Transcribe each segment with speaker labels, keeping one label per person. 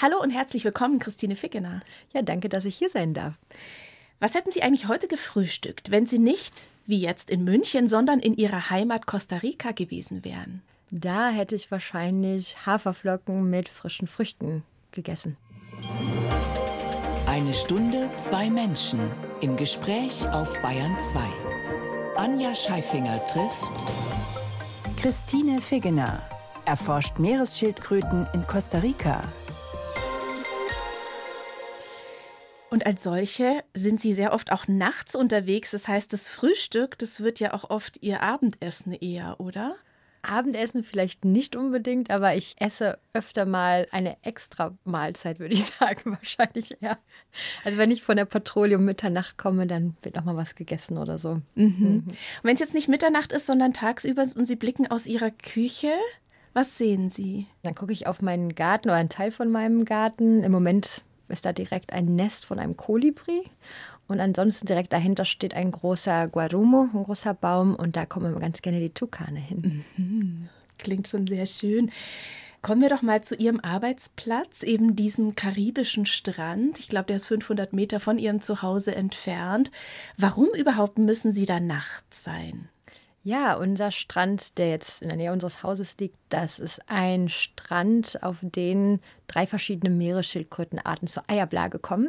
Speaker 1: Hallo und herzlich willkommen, Christine Fickener.
Speaker 2: Ja, danke, dass ich hier sein darf.
Speaker 1: Was hätten Sie eigentlich heute gefrühstückt, wenn Sie nicht, wie jetzt in München, sondern in Ihrer Heimat Costa Rica gewesen wären?
Speaker 2: Da hätte ich wahrscheinlich Haferflocken mit frischen Früchten gegessen.
Speaker 3: Eine Stunde, zwei Menschen im Gespräch auf Bayern 2. Anja Scheifinger trifft
Speaker 4: Christine Figgener erforscht Meeresschildkröten in Costa Rica.
Speaker 1: Und als solche sind Sie sehr oft auch nachts unterwegs. Das heißt, das Frühstück, das wird ja auch oft Ihr Abendessen eher, oder?
Speaker 2: Abendessen vielleicht nicht unbedingt, aber ich esse öfter mal eine extra Mahlzeit, würde ich sagen, wahrscheinlich eher. Also wenn ich von der Patrouille um Mitternacht komme, dann wird noch mal was gegessen oder so.
Speaker 1: Mhm. Mhm. Wenn es jetzt nicht Mitternacht ist, sondern tagsüber und Sie blicken aus Ihrer Küche, was sehen Sie?
Speaker 2: Dann gucke ich auf meinen Garten oder einen Teil von meinem Garten. Im Moment ist da direkt ein Nest von einem Kolibri. Und ansonsten direkt dahinter steht ein großer Guarumo, ein großer Baum. Und da kommen immer ganz gerne die Tukane hin.
Speaker 1: Mhm. Klingt schon sehr schön. Kommen wir doch mal zu Ihrem Arbeitsplatz, eben diesem karibischen Strand. Ich glaube, der ist 500 Meter von Ihrem Zuhause entfernt. Warum überhaupt müssen Sie da nachts sein?
Speaker 2: Ja, unser Strand, der jetzt in der Nähe unseres Hauses liegt, das ist ein Strand, auf den drei verschiedene Meeresschildkrötenarten zur Eierblage kommen.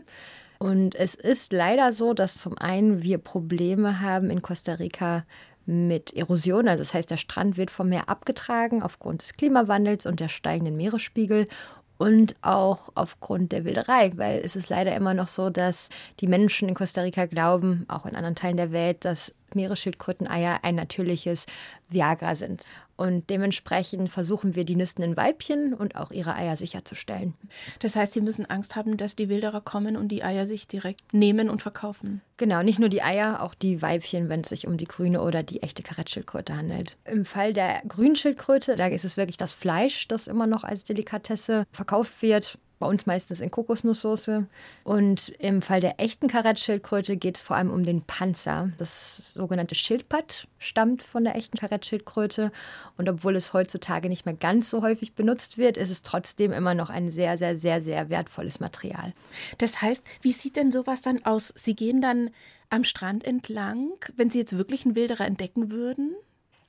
Speaker 2: Und es ist leider so, dass zum einen wir Probleme haben in Costa Rica mit Erosion. Also das heißt, der Strand wird vom Meer abgetragen aufgrund des Klimawandels und der steigenden Meeresspiegel und auch aufgrund der Wilderei, weil es ist leider immer noch so, dass die Menschen in Costa Rica glauben, auch in anderen Teilen der Welt, dass Meeresschildkröteneier ein natürliches Viagra sind. Und dementsprechend versuchen wir die nistenden Weibchen und auch ihre Eier sicherzustellen.
Speaker 1: Das heißt, Sie müssen Angst haben, dass die Wilderer kommen und die Eier sich direkt nehmen und verkaufen.
Speaker 2: Genau, nicht nur die Eier, auch die Weibchen, wenn es sich um die grüne oder die echte Karettschildkröte handelt. Im Fall der Grünschildkröte, da ist es wirklich das Fleisch, das immer noch als Delikatesse verkauft wird bei uns meistens in Kokosnusssoße. Und im Fall der echten Karettschildkröte geht es vor allem um den Panzer. Das sogenannte Schildpad stammt von der echten Karettschildkröte. Und obwohl es heutzutage nicht mehr ganz so häufig benutzt wird, ist es trotzdem immer noch ein sehr, sehr, sehr, sehr wertvolles Material.
Speaker 1: Das heißt, wie sieht denn sowas dann aus? Sie gehen dann am Strand entlang, wenn Sie jetzt wirklich einen Wilderer entdecken würden?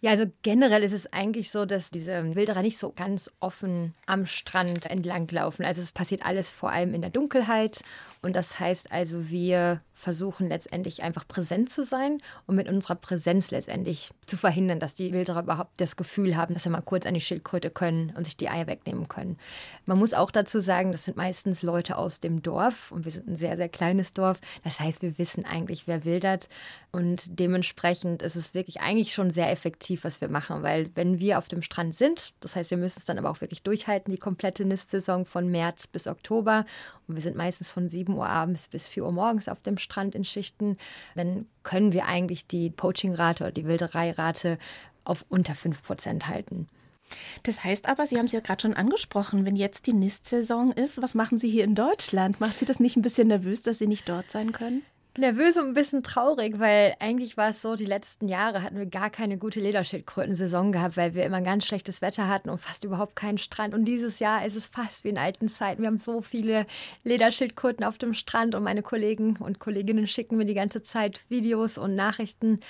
Speaker 2: Ja, also generell ist es eigentlich so, dass diese Wilderer nicht so ganz offen am Strand entlanglaufen. Also es passiert alles vor allem in der Dunkelheit. Und das heißt also, wir versuchen letztendlich einfach präsent zu sein und mit unserer Präsenz letztendlich zu verhindern, dass die Wilderer überhaupt das Gefühl haben, dass sie mal kurz an die Schildkröte können und sich die Eier wegnehmen können. Man muss auch dazu sagen, das sind meistens Leute aus dem Dorf und wir sind ein sehr, sehr kleines Dorf. Das heißt, wir wissen eigentlich, wer wildert und dementsprechend ist es wirklich eigentlich schon sehr effektiv, was wir machen, weil wenn wir auf dem Strand sind, das heißt, wir müssen es dann aber auch wirklich durchhalten, die komplette Nistsaison von März bis Oktober und wir sind meistens von 7 Uhr abends bis 4 Uhr morgens auf dem Strand Strand in Schichten, dann können wir eigentlich die Poaching-Rate oder die Wildereirate auf unter 5 Prozent halten.
Speaker 1: Das heißt aber, Sie haben es ja gerade schon angesprochen, wenn jetzt die Nistsaison ist, was machen Sie hier in Deutschland? Macht Sie das nicht ein bisschen nervös, dass Sie nicht dort sein können?
Speaker 2: Nervös und ein bisschen traurig, weil eigentlich war es so, die letzten Jahre hatten wir gar keine gute Lederschildkröten-Saison gehabt, weil wir immer ganz schlechtes Wetter hatten und fast überhaupt keinen Strand. Und dieses Jahr ist es fast wie in alten Zeiten. Wir haben so viele Lederschildkröten auf dem Strand und meine Kollegen und Kolleginnen schicken mir die ganze Zeit Videos und Nachrichten.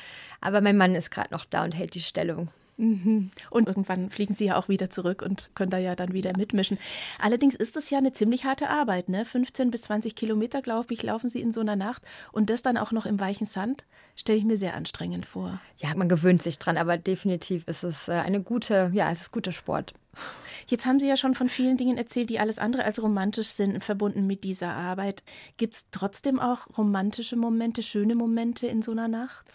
Speaker 2: Aber mein Mann ist gerade noch da und hält die Stellung.
Speaker 1: Mhm. Und irgendwann fliegen sie ja auch wieder zurück und können da ja dann wieder mitmischen. Allerdings ist es ja eine ziemlich harte Arbeit, ne? 15 bis 20 Kilometer, glaube ich, laufen sie in so einer Nacht und das dann auch noch im weichen Sand, stelle ich mir sehr anstrengend vor.
Speaker 2: Ja, man gewöhnt sich dran, aber definitiv ist es äh, eine gute, ja, es ist guter Sport.
Speaker 1: Jetzt haben Sie ja schon von vielen Dingen erzählt, die alles andere als romantisch sind, verbunden mit dieser Arbeit. Gibt es trotzdem auch romantische Momente, schöne Momente in so einer Nacht?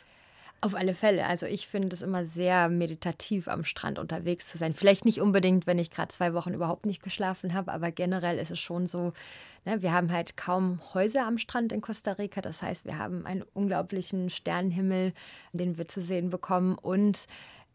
Speaker 2: Auf alle Fälle. Also ich finde es immer sehr meditativ, am Strand unterwegs zu sein. Vielleicht nicht unbedingt, wenn ich gerade zwei Wochen überhaupt nicht geschlafen habe, aber generell ist es schon so, ne, wir haben halt kaum Häuser am Strand in Costa Rica. Das heißt, wir haben einen unglaublichen Sternenhimmel, den wir zu sehen bekommen und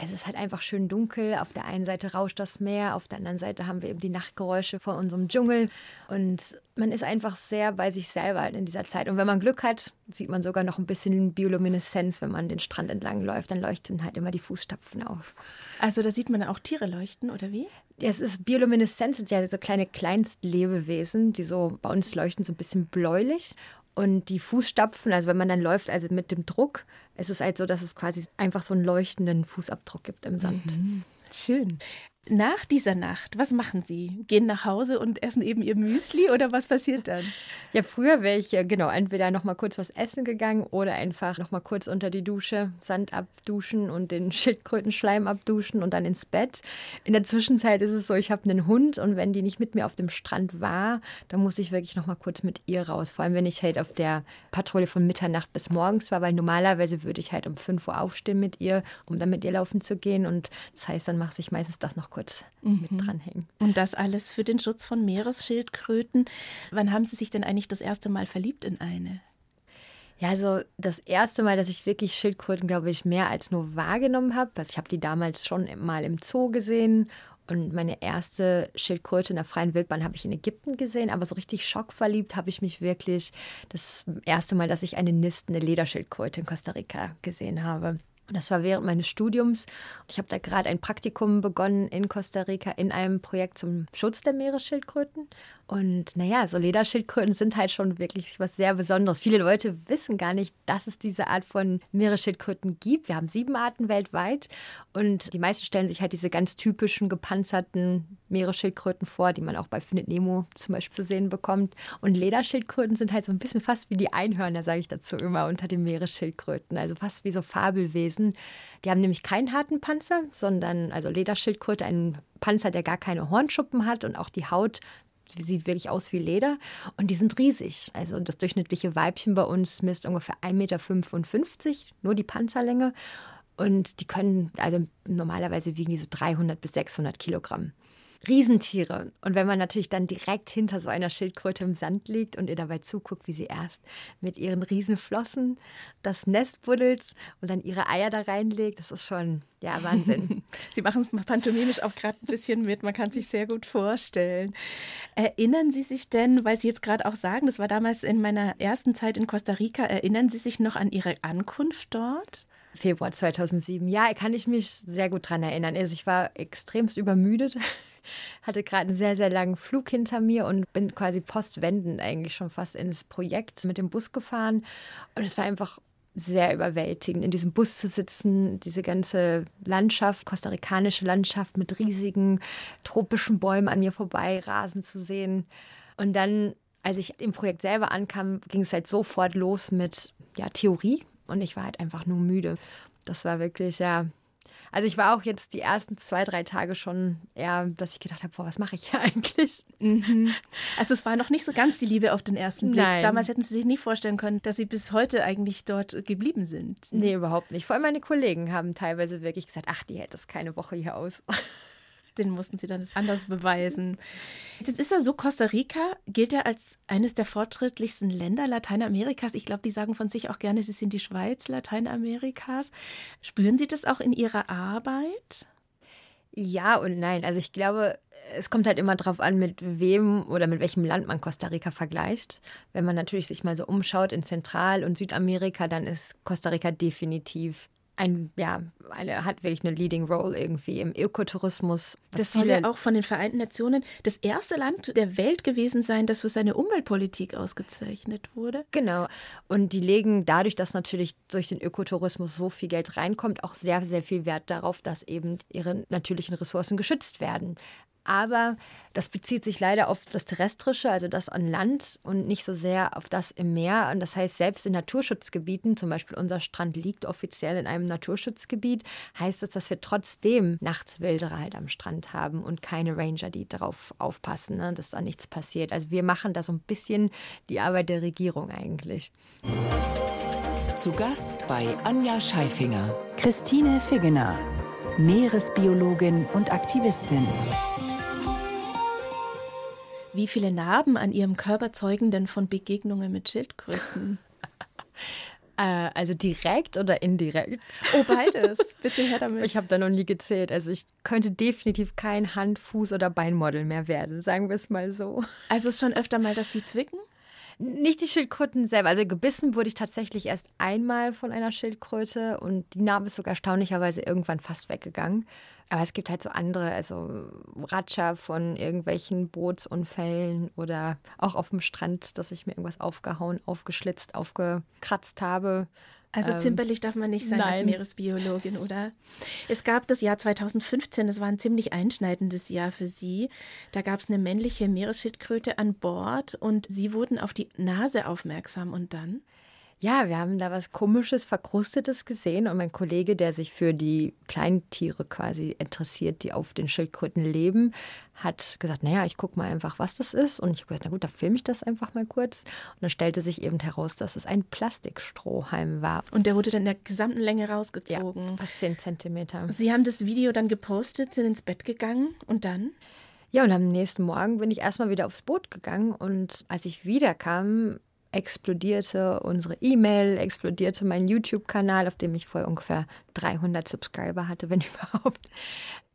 Speaker 2: es ist halt einfach schön dunkel. Auf der einen Seite rauscht das Meer, auf der anderen Seite haben wir eben die Nachtgeräusche von unserem Dschungel. Und man ist einfach sehr bei sich selber in dieser Zeit. Und wenn man Glück hat, sieht man sogar noch ein bisschen Biolumineszenz, wenn man den Strand entlang läuft. Dann leuchten halt immer die Fußstapfen auf.
Speaker 1: Also da sieht man auch Tiere leuchten, oder wie?
Speaker 2: Ja, es ist Biolumineszenz, sind ja so kleine Kleinstlebewesen, die so bei uns leuchten so ein bisschen bläulich. Und die Fußstapfen, also wenn man dann läuft, also mit dem Druck, ist es halt so, dass es quasi einfach so einen leuchtenden Fußabdruck gibt im Sand.
Speaker 1: Mhm. Schön. Nach dieser Nacht, was machen Sie? Gehen nach Hause und essen eben Ihr Müsli oder was passiert dann?
Speaker 2: Ja, früher wäre ich genau entweder noch mal kurz was essen gegangen oder einfach noch mal kurz unter die Dusche, Sand abduschen und den Schildkrötenschleim abduschen und dann ins Bett. In der Zwischenzeit ist es so, ich habe einen Hund und wenn die nicht mit mir auf dem Strand war, dann muss ich wirklich noch mal kurz mit ihr raus. Vor allem, wenn ich halt auf der Patrouille von Mitternacht bis morgens war, weil normalerweise würde ich halt um 5 Uhr aufstehen mit ihr, um dann mit ihr laufen zu gehen und das heißt, dann mache ich meistens das noch kurz mhm. mit dranhängen.
Speaker 1: Und das alles für den Schutz von Meeresschildkröten. Wann haben Sie sich denn eigentlich das erste Mal verliebt in eine?
Speaker 2: Ja, also das erste Mal, dass ich wirklich Schildkröten, glaube ich, mehr als nur wahrgenommen habe. Also ich habe die damals schon mal im Zoo gesehen und meine erste Schildkröte in der freien Wildbahn habe ich in Ägypten gesehen, aber so richtig schockverliebt habe ich mich wirklich das erste Mal, dass ich eine nistende Lederschildkröte in Costa Rica gesehen habe. Und das war während meines Studiums. Ich habe da gerade ein Praktikum begonnen in Costa Rica in einem Projekt zum Schutz der Meeresschildkröten. Und naja, so Lederschildkröten sind halt schon wirklich was sehr Besonderes. Viele Leute wissen gar nicht, dass es diese Art von Meeresschildkröten gibt. Wir haben sieben Arten weltweit und die meisten stellen sich halt diese ganz typischen gepanzerten Meeresschildkröten vor, die man auch bei Findet Nemo zum Beispiel zu sehen bekommt. Und Lederschildkröten sind halt so ein bisschen fast wie die Einhörner, sage ich dazu immer, unter den Meeresschildkröten. Also fast wie so Fabelwesen. Die haben nämlich keinen harten Panzer, sondern also Lederschildkröte, einen Panzer, der gar keine Hornschuppen hat und auch die Haut Sie sieht wirklich aus wie Leder und die sind riesig. Also das durchschnittliche Weibchen bei uns misst ungefähr 1,55 Meter, nur die Panzerlänge. Und die können, also normalerweise wiegen die so 300 bis 600 Kilogramm. Riesentiere. Und wenn man natürlich dann direkt hinter so einer Schildkröte im Sand liegt und ihr dabei zuguckt, wie sie erst mit ihren Riesenflossen das Nest buddelt und dann ihre Eier da reinlegt, das ist schon, ja, Wahnsinn.
Speaker 1: sie machen es pantomimisch auch gerade ein bisschen mit, man kann sich sehr gut vorstellen. Erinnern Sie sich denn, weil Sie jetzt gerade auch sagen, das war damals in meiner ersten Zeit in Costa Rica, erinnern Sie sich noch an Ihre Ankunft dort?
Speaker 2: Februar 2007. Ja, kann ich mich sehr gut dran erinnern. Also ich war extremst übermüdet hatte gerade einen sehr, sehr langen Flug hinter mir und bin quasi postwendend eigentlich schon fast ins Projekt mit dem Bus gefahren. Und es war einfach sehr überwältigend, in diesem Bus zu sitzen, diese ganze Landschaft, kostarikanische Landschaft mit riesigen tropischen Bäumen an mir vorbei rasen zu sehen. Und dann, als ich im Projekt selber ankam, ging es halt sofort los mit ja, Theorie und ich war halt einfach nur müde. Das war wirklich, ja, also ich war auch jetzt die ersten zwei, drei Tage schon eher, dass ich gedacht habe, boah, was mache ich hier eigentlich?
Speaker 1: Mhm. Also es war noch nicht so ganz die Liebe auf den ersten Blick. Nein. Damals hätten Sie sich nie vorstellen können, dass Sie bis heute eigentlich dort geblieben sind.
Speaker 2: Nee, überhaupt nicht. Vor allem meine Kollegen haben teilweise wirklich gesagt, ach, die hält das keine Woche hier aus.
Speaker 1: Den mussten sie dann anders beweisen. Jetzt ist ja so, Costa Rica gilt ja als eines der fortschrittlichsten Länder Lateinamerikas. Ich glaube, die sagen von sich auch gerne, sie sind die Schweiz Lateinamerikas. Spüren Sie das auch in Ihrer Arbeit?
Speaker 2: Ja und nein. Also ich glaube, es kommt halt immer darauf an, mit wem oder mit welchem Land man Costa Rica vergleicht. Wenn man natürlich sich mal so umschaut in Zentral- und Südamerika, dann ist Costa Rica definitiv ein, ja, eine, hat wirklich eine Leading Role irgendwie im Ökotourismus.
Speaker 1: Das soll ja auch von den Vereinten Nationen das erste Land der Welt gewesen sein, das für seine Umweltpolitik ausgezeichnet wurde.
Speaker 2: Genau. Und die legen dadurch, dass natürlich durch den Ökotourismus so viel Geld reinkommt, auch sehr, sehr viel Wert darauf, dass eben ihre natürlichen Ressourcen geschützt werden. Aber das bezieht sich leider auf das Terrestrische, also das an Land und nicht so sehr auf das im Meer. Und das heißt, selbst in Naturschutzgebieten, zum Beispiel unser Strand liegt offiziell in einem Naturschutzgebiet, heißt das, dass wir trotzdem nachts Wilderer halt am Strand haben und keine Ranger, die darauf aufpassen, ne, dass da nichts passiert. Also wir machen da so ein bisschen die Arbeit der Regierung eigentlich.
Speaker 3: Zu Gast bei Anja Scheifinger.
Speaker 4: Christine Figgener, Meeresbiologin und Aktivistin.
Speaker 1: Wie viele Narben an ihrem Körper zeugen denn von Begegnungen mit Schildkröten?
Speaker 2: Äh, also direkt oder indirekt?
Speaker 1: Oh, beides. Bitte her damit.
Speaker 2: Ich habe da noch nie gezählt. Also ich könnte definitiv kein Hand-, Fuß- oder Beinmodel mehr werden, sagen wir es mal so.
Speaker 1: Also es ist schon öfter mal, dass die zwicken?
Speaker 2: Nicht die Schildkröten selber. Also gebissen wurde ich tatsächlich erst einmal von einer Schildkröte und die Narbe ist sogar erstaunlicherweise irgendwann fast weggegangen. Aber es gibt halt so andere, also Ratscher von irgendwelchen Bootsunfällen oder auch auf dem Strand, dass ich mir irgendwas aufgehauen, aufgeschlitzt, aufgekratzt habe.
Speaker 1: Also
Speaker 2: Ähm,
Speaker 1: zimperlich darf man nicht sein als
Speaker 2: nein.
Speaker 1: Meeresbiologin, oder? Es gab das Jahr 2015, das war ein ziemlich einschneidendes Jahr für Sie. Da gab es eine männliche Meeresschildkröte an Bord und Sie wurden auf die Nase aufmerksam und dann?
Speaker 2: Ja, wir haben da was Komisches, Verkrustetes gesehen und mein Kollege, der sich für die Kleintiere quasi interessiert, die auf den Schildkröten leben, hat gesagt, naja, ich gucke mal einfach, was das ist. Und ich habe gesagt, na gut, da filme ich das einfach mal kurz. Und dann stellte sich eben heraus, dass es ein Plastikstrohhalm war.
Speaker 1: Und der wurde dann in der gesamten Länge
Speaker 2: Ja,
Speaker 1: rausgezogen.
Speaker 2: fast 10 Zentimeter.
Speaker 1: Sie haben das Video dann gepostet, sind ins Bett gegangen und dann?
Speaker 2: Ja, und am nächsten Morgen bin ich erstmal wieder aufs Boot gegangen und als ich wiederkam, explodierte unsere E-Mail, explodierte mein YouTube-Kanal, auf dem ich vorher ungefähr 300 Subscriber hatte, wenn überhaupt.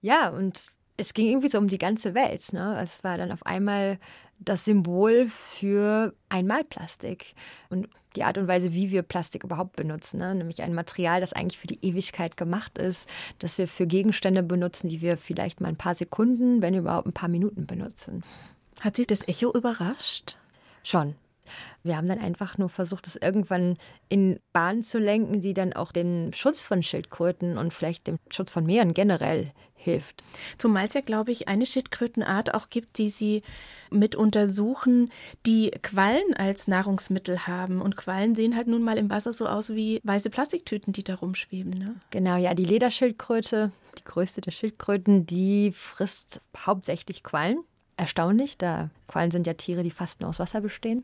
Speaker 2: Ja, und es ging irgendwie so um die ganze Welt. Ne? Es war dann auf einmal das Symbol für Einmalplastik und die Art und Weise, wie wir Plastik überhaupt benutzen. Ne? Nämlich ein Material, das eigentlich für die Ewigkeit gemacht ist, das wir für Gegenstände benutzen, die wir vielleicht mal ein paar Sekunden, wenn überhaupt ein paar Minuten benutzen.
Speaker 1: Hat Sie das Echo überrascht?
Speaker 2: Schon. Wir haben dann einfach nur versucht, es irgendwann in Bahnen zu lenken, die dann auch dem Schutz von Schildkröten und vielleicht dem Schutz von Meeren generell hilft.
Speaker 1: Zumal es ja, glaube ich, eine Schildkrötenart auch gibt, die sie mit untersuchen, die Quallen als Nahrungsmittel haben. Und Quallen sehen halt nun mal im Wasser so aus wie weiße Plastiktüten, die da rumschweben. Ne?
Speaker 2: Genau, ja, die Lederschildkröte, die größte der Schildkröten, die frisst hauptsächlich Quallen. Erstaunlich, da Quallen sind ja Tiere, die fast nur aus Wasser bestehen.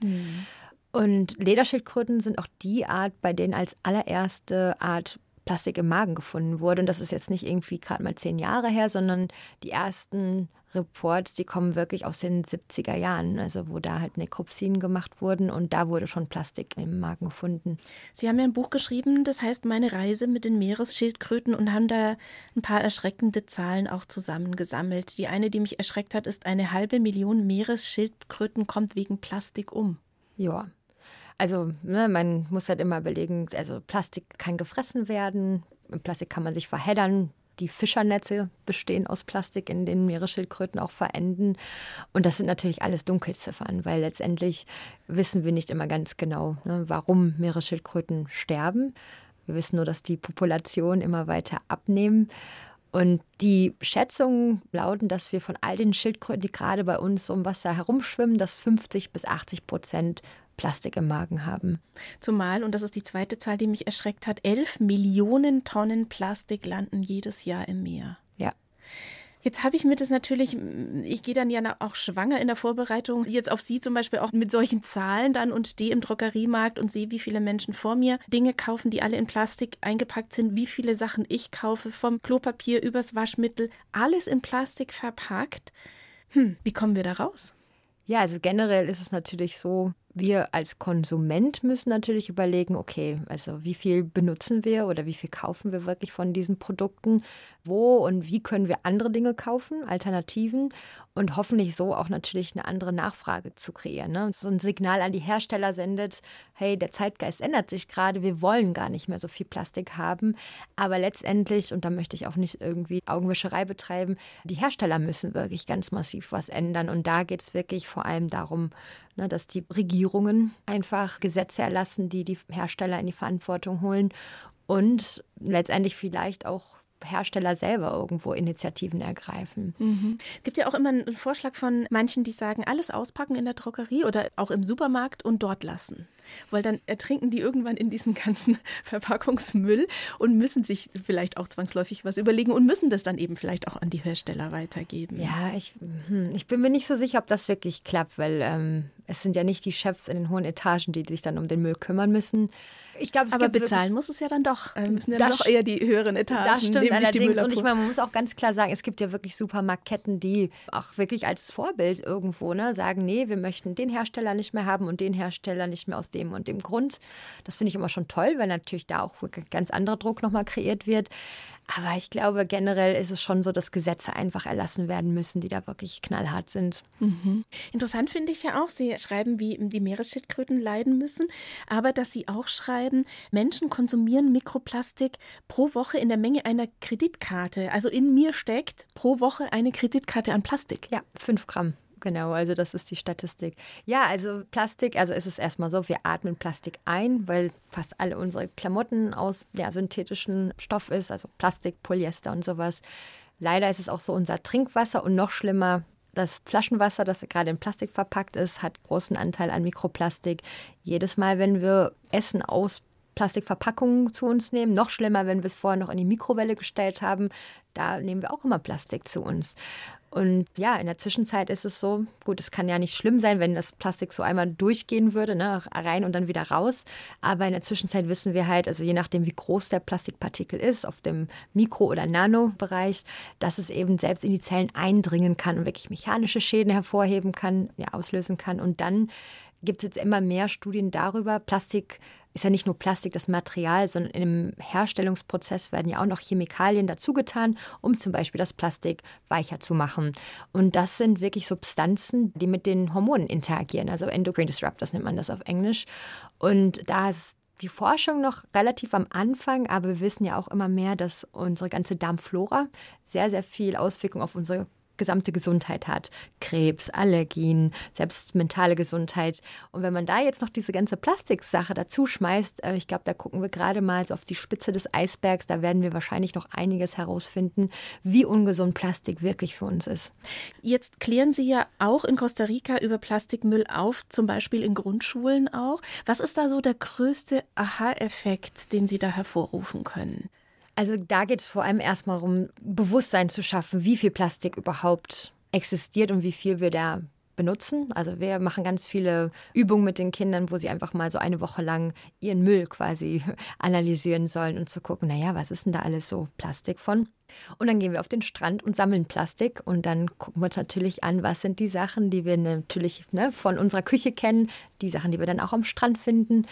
Speaker 2: Und Lederschildkröten sind auch die Art, bei denen als allererste Art Plastik im Magen gefunden wurde. Und das ist jetzt nicht irgendwie gerade mal zehn Jahre her, sondern die ersten Reports, die kommen wirklich aus den 70er Jahren, also wo da halt Nekropsien gemacht wurden und da wurde schon Plastik im Magen gefunden.
Speaker 1: Sie haben ja ein Buch geschrieben, das heißt Meine Reise mit den Meeresschildkröten und haben da ein paar erschreckende Zahlen auch zusammengesammelt. Die eine, die mich erschreckt hat, ist, eine halbe Million Meeresschildkröten kommt wegen Plastik um.
Speaker 2: Ja. Also, ne, man muss halt immer überlegen, also Plastik kann gefressen werden, im Plastik kann man sich verheddern. Die Fischernetze bestehen aus Plastik, in denen Meeresschildkröten auch verenden. Und das sind natürlich alles Dunkelziffern, weil letztendlich wissen wir nicht immer ganz genau, ne, warum Meeresschildkröten sterben. Wir wissen nur, dass die Populationen immer weiter abnehmen. Und die Schätzungen lauten, dass wir von all den Schildkröten, die gerade bei uns um Wasser herumschwimmen, dass 50 bis 80 Prozent Plastik im Magen haben.
Speaker 1: Zumal, und das ist die zweite Zahl, die mich erschreckt hat, 11 Millionen Tonnen Plastik landen jedes Jahr im Meer.
Speaker 2: Ja.
Speaker 1: Jetzt habe ich mir das natürlich, ich gehe dann ja auch schwanger in der Vorbereitung, jetzt auf Sie zum Beispiel auch mit solchen Zahlen dann und stehe im Drogeriemarkt und sehe, wie viele Menschen vor mir Dinge kaufen, die alle in Plastik eingepackt sind, wie viele Sachen ich kaufe, vom Klopapier übers Waschmittel, alles in Plastik verpackt. Hm, wie kommen wir da raus?
Speaker 2: Ja, also generell ist es natürlich so, wir als Konsument müssen natürlich überlegen, okay, also wie viel benutzen wir oder wie viel kaufen wir wirklich von diesen Produkten, wo und wie können wir andere Dinge kaufen, Alternativen und hoffentlich so auch natürlich eine andere Nachfrage zu kreieren. Ne? So ein Signal an die Hersteller sendet, hey, der Zeitgeist ändert sich gerade, wir wollen gar nicht mehr so viel Plastik haben, aber letztendlich, und da möchte ich auch nicht irgendwie Augenwischerei betreiben, die Hersteller müssen wirklich ganz massiv was ändern und da geht es wirklich vor allem darum, ne, dass die Regierungen einfach Gesetze erlassen, die die Hersteller in die Verantwortung holen und letztendlich vielleicht auch Hersteller selber irgendwo Initiativen ergreifen.
Speaker 1: Mhm. Es gibt ja auch immer einen Vorschlag von manchen, die sagen, alles auspacken in der Drogerie oder auch im Supermarkt und dort lassen. Weil dann ertrinken die irgendwann in diesen ganzen Verpackungsmüll und müssen sich vielleicht auch zwangsläufig was überlegen und müssen das dann eben vielleicht auch an die Hersteller weitergeben.
Speaker 2: Ja, ich, hm, ich bin mir nicht so sicher, ob das wirklich klappt, weil ähm, es sind ja nicht die Chefs in den hohen Etagen, die sich dann um den Müll kümmern müssen. Ich glaube, es
Speaker 1: Aber
Speaker 2: gibt
Speaker 1: bezahlen muss es ja dann doch. Äh, müssen ja
Speaker 2: Das
Speaker 1: doch eher die höheren Etagen.
Speaker 2: Das stimmt allerdings. Und ich meine, man muss auch ganz klar sagen, es gibt ja wirklich Supermarktketten, die auch wirklich als Vorbild irgendwo ne, sagen, nee, wir möchten den Hersteller nicht mehr haben und den Hersteller nicht mehr aus dem und dem Grund. Das finde ich immer schon toll, weil natürlich da auch ganz anderer Druck nochmal kreiert wird. Aber ich glaube, generell ist es schon so, dass Gesetze einfach erlassen werden müssen, die da wirklich knallhart sind.
Speaker 1: Mhm. Interessant finde ich ja auch, Sie schreiben, wie die Meeresschildkröten leiden müssen, aber dass Sie auch schreiben, Menschen konsumieren Mikroplastik pro Woche in der Menge einer Kreditkarte. Also in mir steckt pro Woche eine Kreditkarte an Plastik.
Speaker 2: Ja, fünf Gramm. Genau, also das ist die Statistik. Ja, also Plastik, also ist es erstmal so, wir atmen Plastik ein, weil fast alle unsere Klamotten aus ja, synthetischen Stoff ist, also Plastik, Polyester und sowas. Leider ist es auch so, unser Trinkwasser und noch schlimmer, das Flaschenwasser, das gerade in Plastik verpackt ist, hat großen Anteil an Mikroplastik. Jedes Mal, wenn wir Essen aus Plastikverpackungen zu uns nehmen. Noch schlimmer, wenn wir es vorher noch in die Mikrowelle gestellt haben. Da nehmen wir auch immer Plastik zu uns. Und ja, in der Zwischenzeit ist es so, gut, es kann ja nicht schlimm sein, wenn das Plastik so einmal durchgehen würde, ne, rein und dann wieder raus. Aber in der Zwischenzeit wissen wir halt, also je nachdem, wie groß der Plastikpartikel ist, auf dem Mikro- oder Nanobereich, dass es eben selbst in die Zellen eindringen kann und wirklich mechanische Schäden hervorheben kann, ja, auslösen kann. Und dann gibt es jetzt immer mehr Studien darüber, Plastik ist ja nicht nur Plastik das Material, sondern im Herstellungsprozess werden ja auch noch Chemikalien dazugetan, um zum Beispiel das Plastik weicher zu machen. Und das sind wirklich Substanzen, die mit den Hormonen interagieren, also Endocrine Disruptors nennt man das auf Englisch. Und da ist die Forschung noch relativ am Anfang, aber wir wissen ja auch immer mehr, dass unsere ganze Darmflora sehr, sehr viel Auswirkung auf unsere gesamte Gesundheit hat. Krebs, Allergien, selbst mentale Gesundheit. Und wenn man da jetzt noch diese ganze Plastiksache dazu schmeißt, äh, ich glaube, da gucken wir gerade mal so auf die Spitze des Eisbergs, da werden wir wahrscheinlich noch einiges herausfinden, wie ungesund Plastik wirklich für uns ist.
Speaker 1: Jetzt klären Sie ja auch in Costa Rica über Plastikmüll auf, zum Beispiel in Grundschulen auch. Was ist da so der größte Aha-Effekt, den Sie da hervorrufen können?
Speaker 2: Also da geht es vor allem erstmal darum, Bewusstsein zu schaffen, wie viel Plastik überhaupt existiert und wie viel wir da benutzen. Also wir machen ganz viele Übungen mit den Kindern, wo sie einfach mal so eine Woche lang ihren Müll quasi analysieren sollen und zu gucken, naja, was ist denn da alles so Plastik von? Und dann gehen wir auf den Strand und sammeln Plastik und dann gucken wir uns natürlich an, was sind die Sachen, die wir natürlich ne, von unserer Küche kennen, die Sachen, die wir dann auch am Strand finden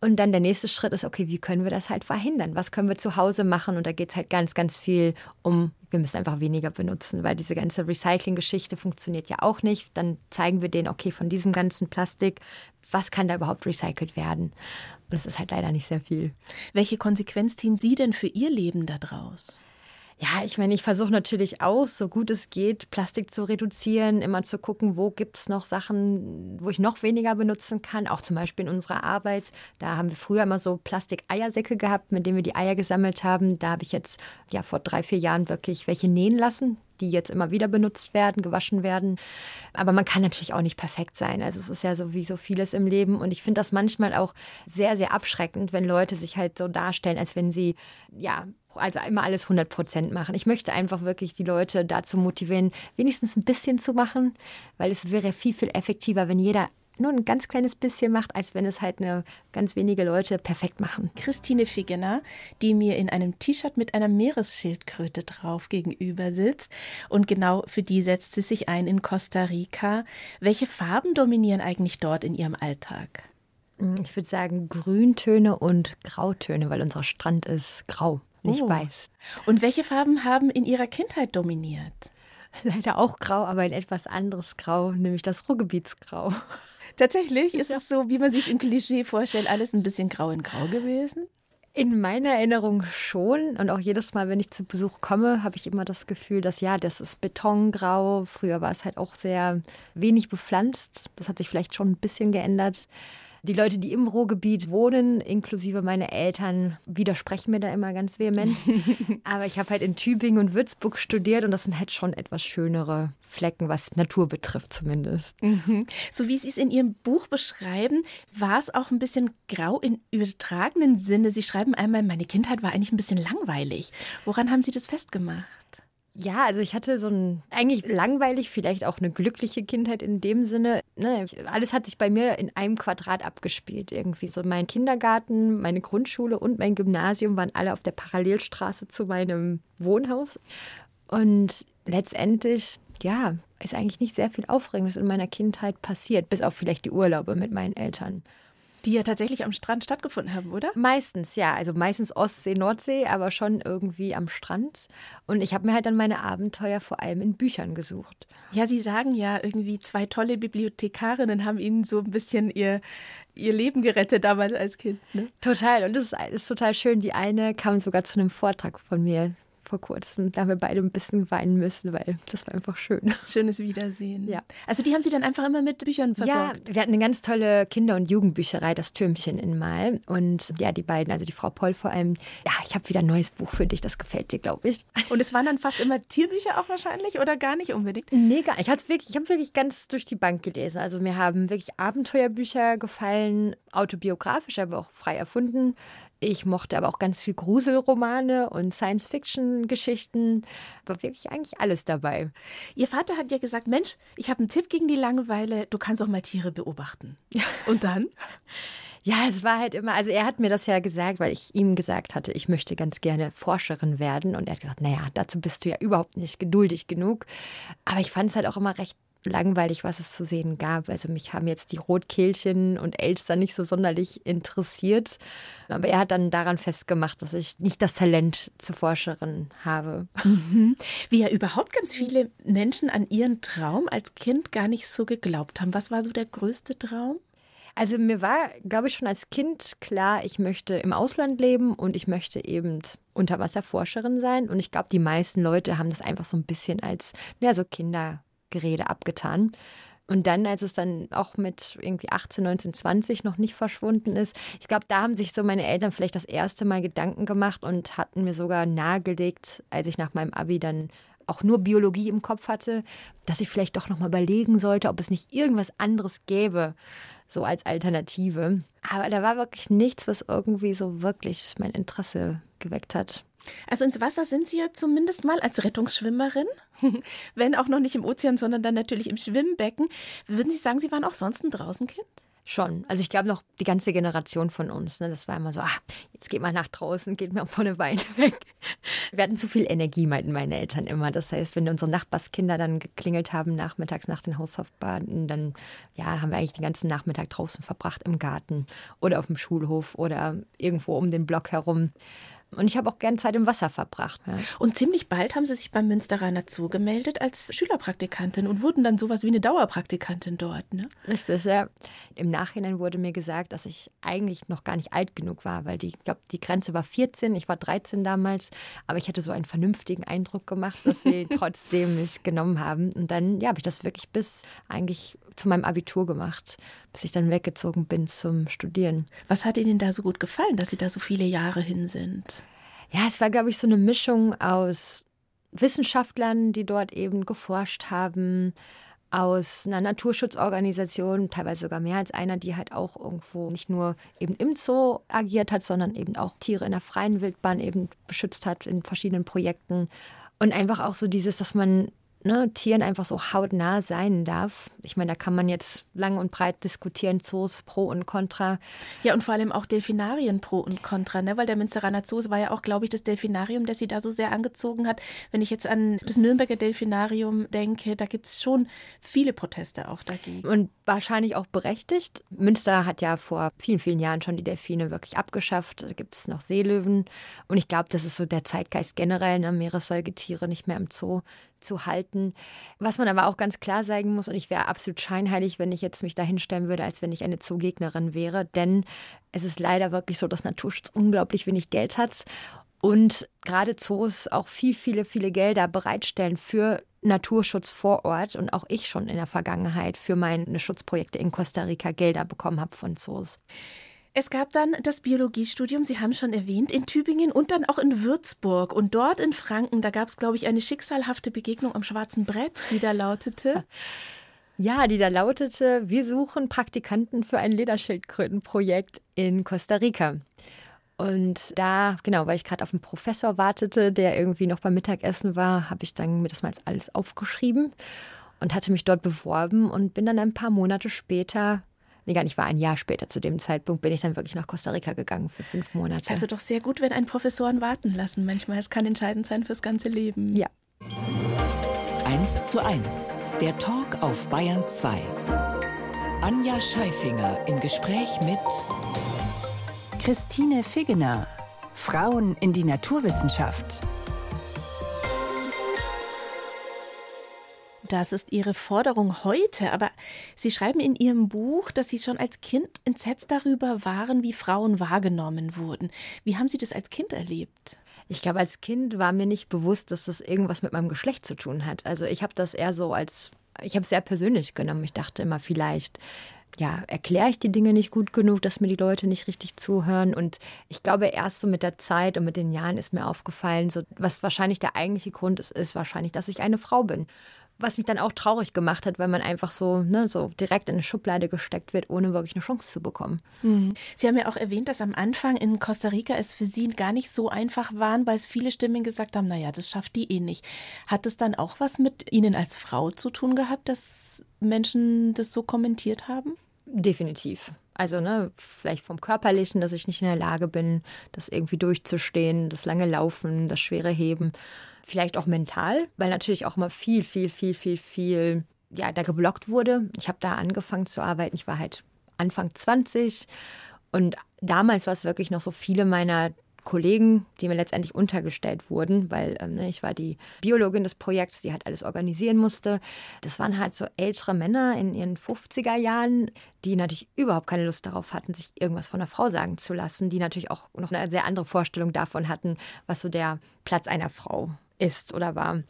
Speaker 2: und dann der nächste Schritt ist, okay, wie können wir das halt verhindern? Was können wir zu Hause machen? Und da geht es halt ganz, ganz viel um, wir müssen einfach weniger benutzen, weil diese ganze Recycling-Geschichte funktioniert ja auch nicht. Dann zeigen wir denen, okay, von diesem ganzen Plastik, was kann da überhaupt recycelt werden? Und das ist halt leider nicht sehr viel.
Speaker 1: Welche Konsequenz ziehen Sie denn für Ihr Leben daraus?
Speaker 2: Ja, ich meine, ich versuche natürlich auch, so gut es geht, Plastik zu reduzieren, immer zu gucken, wo gibt es noch Sachen, wo ich noch weniger benutzen kann. Auch zum Beispiel in unserer Arbeit. Da haben wir früher immer so Plastik-Eiersäcke gehabt, mit denen wir die Eier gesammelt haben. Da habe ich jetzt ja vor drei, vier Jahren wirklich welche nähen lassen die jetzt immer wieder benutzt werden, gewaschen werden. Aber man kann natürlich auch nicht perfekt sein. Also es ist ja so wie so vieles im Leben. Und ich finde das manchmal auch sehr, sehr abschreckend, wenn Leute sich halt so darstellen, als wenn sie ja also immer alles 100 Prozent machen. Ich möchte einfach wirklich die Leute dazu motivieren, wenigstens ein bisschen zu machen, weil es wäre viel, viel effektiver, wenn jeder nur ein ganz kleines bisschen macht, als wenn es halt eine ganz wenige Leute perfekt machen.
Speaker 1: Christine Figener, die mir in einem T-Shirt mit einer Meeresschildkröte drauf gegenüber sitzt. Und genau für die setzt sie sich ein in Costa Rica. Welche Farben dominieren eigentlich dort in ihrem Alltag?
Speaker 2: Ich würde sagen Grüntöne und Grautöne, weil unser Strand ist grau nicht oh. weiß.
Speaker 1: Und welche Farben haben in Ihrer Kindheit dominiert?
Speaker 2: Leider auch grau, aber ein etwas anderes Grau, nämlich das Ruhrgebietsgrau.
Speaker 1: Tatsächlich ist ja. es so, wie man sich im Klischee vorstellt, alles ein bisschen grau in grau gewesen?
Speaker 2: In meiner Erinnerung schon. Und auch jedes Mal, wenn ich zu Besuch komme, habe ich immer das Gefühl, dass ja, das ist Betongrau. Früher war es halt auch sehr wenig bepflanzt. Das hat sich vielleicht schon ein bisschen geändert. Die Leute, die im Ruhrgebiet wohnen, inklusive meine Eltern, widersprechen mir da immer ganz vehement. Aber ich habe halt in Tübingen und Würzburg studiert und das sind halt schon etwas schönere Flecken, was Natur betrifft zumindest.
Speaker 1: Mhm. So wie Sie es in Ihrem Buch beschreiben, war es auch ein bisschen grau in übertragenen Sinne. Sie schreiben einmal, meine Kindheit war eigentlich ein bisschen langweilig. Woran haben Sie das festgemacht?
Speaker 2: Ja, also ich hatte so ein eigentlich langweilig, vielleicht auch eine glückliche Kindheit in dem Sinne. Ne, alles hat sich bei mir in einem Quadrat abgespielt irgendwie. So mein Kindergarten, meine Grundschule und mein Gymnasium waren alle auf der Parallelstraße zu meinem Wohnhaus. Und letztendlich, ja, ist eigentlich nicht sehr viel Aufregendes in meiner Kindheit passiert, bis auf vielleicht die Urlaube mit meinen Eltern.
Speaker 1: Die ja tatsächlich am Strand stattgefunden haben, oder?
Speaker 2: Meistens, ja. Also meistens Ostsee, Nordsee, aber schon irgendwie am Strand. Und ich habe mir halt dann meine Abenteuer vor allem in Büchern gesucht.
Speaker 1: Ja, Sie sagen ja, irgendwie zwei tolle Bibliothekarinnen haben Ihnen so ein bisschen ihr, ihr Leben gerettet damals als Kind. Ne?
Speaker 2: Total. Und das ist, das ist total schön. Die eine kam sogar zu einem Vortrag von mir vor kurzem. Da haben wir beide ein bisschen weinen müssen, weil das war einfach schön.
Speaker 1: Schönes Wiedersehen.
Speaker 2: Ja.
Speaker 1: Also die haben Sie dann einfach immer mit Büchern versorgt?
Speaker 2: Ja, wir hatten eine ganz tolle Kinder- und Jugendbücherei, das Türmchen in Mal. Und ja, die beiden, also die Frau Poll vor allem, ja, ich habe wieder ein neues Buch für dich, das gefällt dir, glaube ich.
Speaker 1: Und es waren dann fast immer Tierbücher auch wahrscheinlich oder gar nicht unbedingt?
Speaker 2: Nee, gar nicht. Ich, wirklich, ich habe wirklich ganz durch die Bank gelesen. Also mir haben wirklich Abenteuerbücher gefallen, autobiografisch, aber auch frei erfunden. Ich mochte aber auch ganz viel Gruselromane und Science-Fiction-Geschichten. War wirklich eigentlich alles dabei.
Speaker 1: Ihr Vater hat ja gesagt: Mensch, ich habe einen Tipp gegen die Langeweile. Du kannst auch mal Tiere beobachten. Und dann?
Speaker 2: Ja, es war halt immer, also er hat mir das ja gesagt, weil ich ihm gesagt hatte, ich möchte ganz gerne Forscherin werden. Und er hat gesagt, naja, dazu bist du ja überhaupt nicht geduldig genug. Aber ich fand es halt auch immer recht langweilig, was es zu sehen gab. Also mich haben jetzt die Rotkehlchen und Elster nicht so sonderlich interessiert. Aber er hat dann daran festgemacht, dass ich nicht das Talent zur Forscherin habe.
Speaker 1: Mhm. Wie ja überhaupt ganz viele Menschen an ihren Traum als Kind gar nicht so geglaubt haben. Was war so der größte Traum?
Speaker 2: Also mir war, glaube ich, schon als Kind klar, ich möchte im Ausland leben und ich möchte eben Unterwasserforscherin sein. Und ich glaube, die meisten Leute haben das einfach so ein bisschen als, naja, so Kindergerede abgetan. Und dann, als es dann auch mit irgendwie 18, 19, 20 noch nicht verschwunden ist, ich glaube, da haben sich so meine Eltern vielleicht das erste Mal Gedanken gemacht und hatten mir sogar nahegelegt, als ich nach meinem Abi dann auch nur Biologie im Kopf hatte, dass ich vielleicht doch noch mal überlegen sollte, ob es nicht irgendwas anderes gäbe, so als Alternative. Aber da war wirklich nichts, was irgendwie so wirklich mein Interesse geweckt hat.
Speaker 1: Also ins Wasser sind Sie ja zumindest mal als Rettungsschwimmerin, wenn auch noch nicht im Ozean, sondern dann natürlich im Schwimmbecken. Würden Sie sagen, Sie waren auch sonst ein Draußenkind?
Speaker 2: Schon. Also ich glaube noch die ganze Generation von uns, ne, das war immer so, ach, jetzt geht mal nach draußen, geht mir von der Beine weg. Wir hatten zu viel Energie, meinten meine Eltern immer. Das heißt, wenn unsere Nachbarskinder dann geklingelt haben nachmittags nach den Hausaufgaben, dann ja, haben wir eigentlich den ganzen Nachmittag draußen verbracht im Garten oder auf dem Schulhof oder irgendwo um den Block herum. Und ich habe auch gern Zeit im Wasser verbracht. Ja.
Speaker 1: Und ziemlich bald haben Sie sich beim Münsteraner Zoo gemeldet als Schülerpraktikantin und wurden dann sowas wie eine Dauerpraktikantin dort. Ne?
Speaker 2: Richtig, ja. Im Nachhinein wurde mir gesagt, dass ich eigentlich noch gar nicht alt genug war, weil die, ich glaube, die Grenze war 14, ich war 13 damals, aber ich hatte so einen vernünftigen Eindruck gemacht, dass sie trotzdem mich genommen haben. Und dann, ja, habe ich das wirklich bis eigentlich zu meinem Abitur gemacht, bis ich dann weggezogen bin zum Studieren.
Speaker 1: Was hat Ihnen da so gut gefallen, dass Sie da so viele Jahre hin sind?
Speaker 2: Ja, es war, glaube ich, so eine Mischung aus Wissenschaftlern, die dort eben geforscht haben, aus einer Naturschutzorganisation, teilweise sogar mehr als einer, die halt auch irgendwo nicht nur eben im Zoo agiert hat, sondern eben auch Tiere in der freien Wildbahn eben beschützt hat in verschiedenen Projekten. Und einfach auch so dieses, dass man ne, Tieren einfach so hautnah sein darf. Ich meine, da kann man jetzt lang und breit diskutieren, Zoos pro und contra.
Speaker 1: Ja, und vor allem auch Delfinarien pro und contra, ne? weil der Münsteraner Zoo war ja auch, glaube ich, das Delfinarium, das sie da so sehr angezogen hat. Wenn ich jetzt an das Nürnberger Delfinarium denke, da gibt es schon viele Proteste auch dagegen.
Speaker 2: Und wahrscheinlich auch berechtigt. Münster hat ja vor vielen, vielen Jahren schon die Delfine wirklich abgeschafft. Da gibt es noch Seelöwen. Und ich glaube, das ist so der Zeitgeist generell, ne? Meeressäugetiere nicht mehr im Zoo zu halten. Was man aber auch ganz klar sagen muss, und ich wäre absolut scheinheilig, wenn ich jetzt mich da hinstellen würde, als wenn ich eine Zoogegnerin wäre, denn es ist leider wirklich so, dass Naturschutz unglaublich wenig Geld hat und gerade Zoos auch viel, viele, viele Gelder bereitstellen für Naturschutz vor Ort und auch ich schon in der Vergangenheit für meine Schutzprojekte in Costa Rica Gelder bekommen habe von Zoos.
Speaker 1: Es gab dann das Biologiestudium, Sie haben schon erwähnt, in Tübingen und dann auch in Würzburg. Und dort in Franken, da gab es, glaube ich, eine schicksalhafte Begegnung am schwarzen Brett, die da lautete.
Speaker 2: Ja, die da lautete, wir suchen Praktikanten für ein Lederschildkrötenprojekt in Costa Rica. Und da, genau, weil ich gerade auf einen Professor wartete, der irgendwie noch beim Mittagessen war, habe ich dann mir das mal alles aufgeschrieben und hatte mich dort beworben und bin dann ein paar Monate später nee, gar nicht, war ein Jahr später zu dem Zeitpunkt, bin ich dann wirklich nach Costa Rica gegangen für fünf Monate.
Speaker 1: Also doch sehr gut, wenn ein Professoren warten lassen. Manchmal, es kann entscheidend sein fürs ganze Leben.
Speaker 2: Ja.
Speaker 3: 1 zu 1, der Talk auf Bayern 2. Anja Scheifinger im Gespräch mit
Speaker 4: Christine Figgener, Frauen in die Naturwissenschaft.
Speaker 1: Das ist Ihre Forderung heute, aber Sie schreiben in Ihrem Buch, dass Sie schon als Kind entsetzt darüber waren, wie Frauen wahrgenommen wurden. Wie haben Sie das als Kind erlebt?
Speaker 2: Ich glaube, als Kind war mir nicht bewusst, dass das irgendwas mit meinem Geschlecht zu tun hat. Also ich habe das eher so als, ich habe es sehr persönlich genommen. Ich dachte immer, vielleicht ja, erkläre ich die Dinge nicht gut genug, dass mir die Leute nicht richtig zuhören. Und ich glaube, erst so mit der Zeit und mit den Jahren ist mir aufgefallen, so, was wahrscheinlich der eigentliche Grund ist, ist wahrscheinlich, dass ich eine Frau bin. Was mich dann auch traurig gemacht hat, weil man einfach so, ne, so direkt in eine Schublade gesteckt wird, ohne wirklich eine Chance zu bekommen.
Speaker 1: Mhm. Sie haben ja auch erwähnt, dass am Anfang in Costa Rica es für Sie gar nicht so einfach war, weil es viele Stimmen gesagt haben, naja, das schafft die eh nicht. Hat es dann auch was mit Ihnen als Frau zu tun gehabt, dass Menschen das so kommentiert haben?
Speaker 2: Definitiv. Also, ne, vielleicht vom Körperlichen, dass ich nicht in der Lage bin, das irgendwie durchzustehen, das lange Laufen, das schwere Heben vielleicht auch mental, weil natürlich auch immer viel, viel, viel, viel, viel, ja, da geblockt wurde. Ich habe da angefangen zu arbeiten. Ich war halt Anfang 20 und damals war es wirklich noch so viele meiner Kollegen, die mir letztendlich untergestellt wurden, weil ähm, ne, ich war die Biologin des Projekts, die halt alles organisieren musste. Das waren halt so ältere Männer in ihren 50er Jahren, die natürlich überhaupt keine Lust darauf hatten, sich irgendwas von einer Frau sagen zu lassen, die natürlich auch noch eine sehr andere Vorstellung davon hatten, was so der Platz einer Frau ist oder war.